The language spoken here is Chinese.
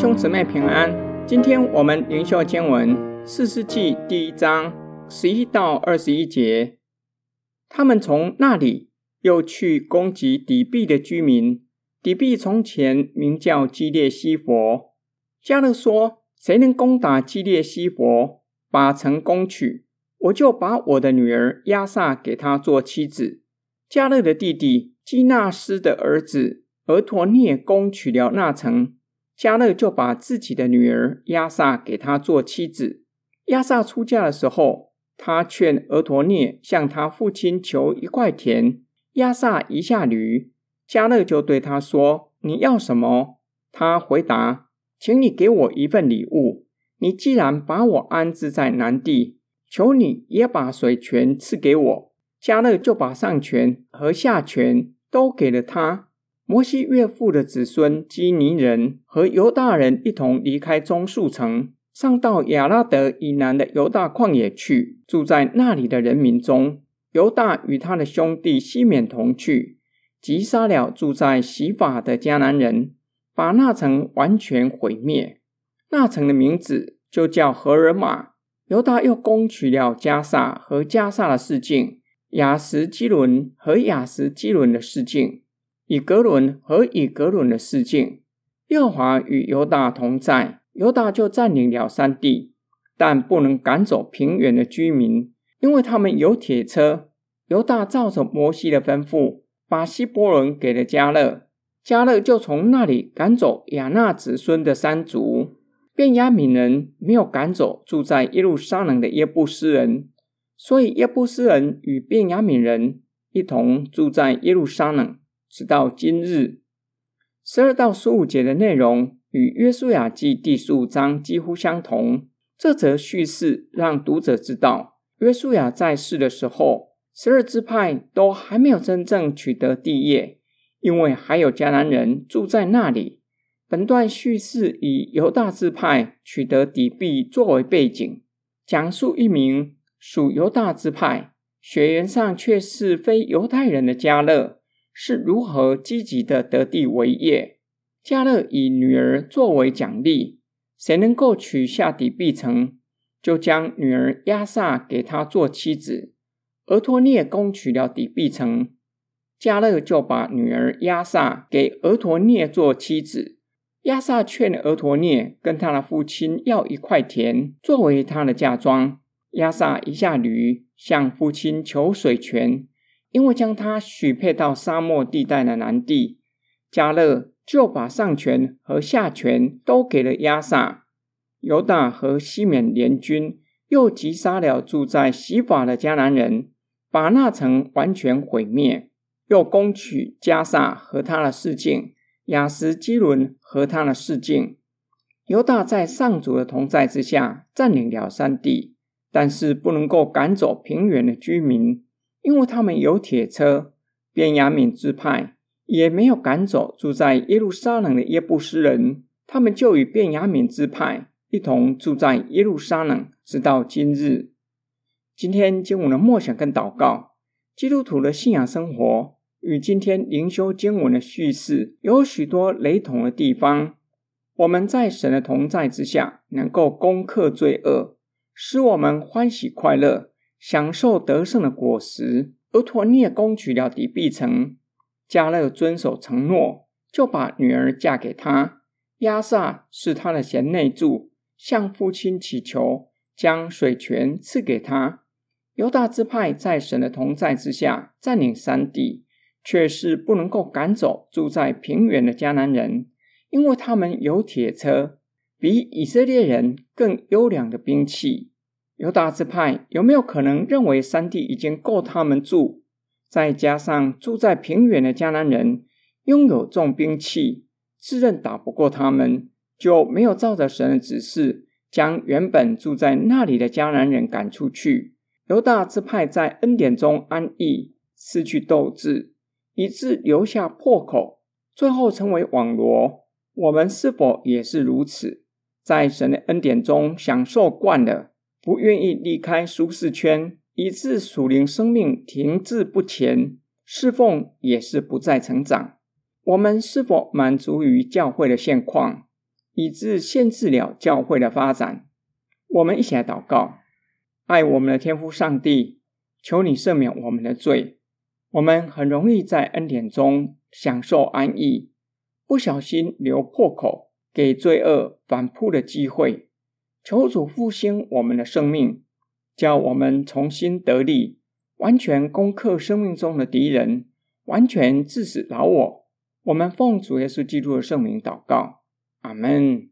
兄姊妹平安。今天我们灵修经文四世纪第一章十一到二十一节。他们从那里又去攻击底壁的居民。底壁从前名叫基列西弗。迦勒说：“谁能攻打基列西弗，把城攻取，我就把我的女儿亚撒给他做妻子。”迦勒的弟弟基纳斯的儿子俄陀涅攻取了那城。迦勒就把自己的女儿亚撒给他做妻子。亚撒出嫁的时候，他劝俄陀涅向他父亲求一块田，亚撒一下驴。迦勒就对他说：“你要什么？”他回答：“请你给我一份礼物。你既然把我安置在南地，求你也把水泉赐给我。”迦勒就把上泉和下泉都给了他。摩西岳父的子孙基尼人和犹大人一同离开棕树城，上到亚拉德以南的犹大旷野去，住在那里的人民中。犹大与他的兄弟西缅同去，击杀了住在洗法的迦南人，把那城完全毁灭。那城的名字就叫何珥玛。犹大又攻取了加萨和加萨的示剑，亚什基伦和亚什基伦的市境。以格伦和以格伦的事件，耶和华与犹大同在，犹大就占领了山地，但不能赶走平原的居民，因为他们有铁车。犹大照着摩西的吩咐，把希伯仑给了迦勒，迦勒就从那里赶走亚衲子孙的三族。便雅悯人没有赶走住在耶路撒冷的耶布斯人，所以耶布斯人与便雅悯人一同住在耶路撒冷。直到今日，十二到十五节的内容与约书亚记第十五章几乎相同。这则叙事让读者知道，约书亚在世的时候，十二支派都还没有真正取得地业，因为还有迦南人住在那里。本段叙事以犹大支派取得底壁作为背景，讲述一名属犹大支派、血缘上却是非犹太人的迦勒。是如何积极的得地为业？迦勒以女儿作为奖励，谁能够取下底壁城，就将女儿押撒给他做妻子。俄托涅攻取了底壁城，迦勒就把女儿押撒给俄托涅做妻子。押撒劝俄托涅跟他的父亲要一块田作为他的嫁妆，押撒一下驴，向父亲求水泉。因为将他许配到沙漠地带的南地，迦勒就把上权和下权都给了亚撒。犹大和西缅联军又击杀了住在洗法的迦南人，把那城完全毁灭，又攻取迦萨和他的示剑，亚实基伦和他的示剑。犹大在上主的同在之下占领了山地，但是不能够赶走平原的居民。因为他们有铁车，便雅悯支派也没有赶走住在耶路撒冷的耶布斯人，他们就与便雅悯支派一同住在耶路撒冷，直到今日。今天经文的默想跟祷告，基督徒的信仰生活与今天灵修经文的叙事有许多雷同的地方。我们在神的同在之下，能够攻克罪恶，使我们欢喜快乐。享受得胜的果实。俄陀聂攻取了底壁城，迦勒遵守承诺，就把女儿嫁给他。亚萨是他的贤内助，向父亲祈求，将水泉赐给他。犹大支派在神的同在之下占领山地，却是不能够赶走住在平原的迦南人，因为他们有铁车，比以色列人更优良的兵器。犹大支派有没有可能认为山地已经够他们住？再加上住在平原的迦南人拥有重兵器，自认打不过他们，就没有照着神的指示，将原本住在那里的迦南人赶出去。犹大支派在恩典中安逸，失去斗志，以致留下破口，最后成为网罗。我们是否也是如此？在神的恩典中享受惯了。不愿意离开舒适圈，以致属灵生命停滞不前，侍奉也是不再成长。我们是否满足于教会的现况，以致限制了教会的发展。我们一起来祷告，爱我们的天父上帝，求你赦免我们的罪。我们很容易在恩典中享受安逸，不小心留破口，给罪恶反扑的机会。求主复兴我们的生命，叫我们重新得力，完全攻克生命中的敌人，完全致死老我。我们奉主耶稣基督的圣名祷告，阿门。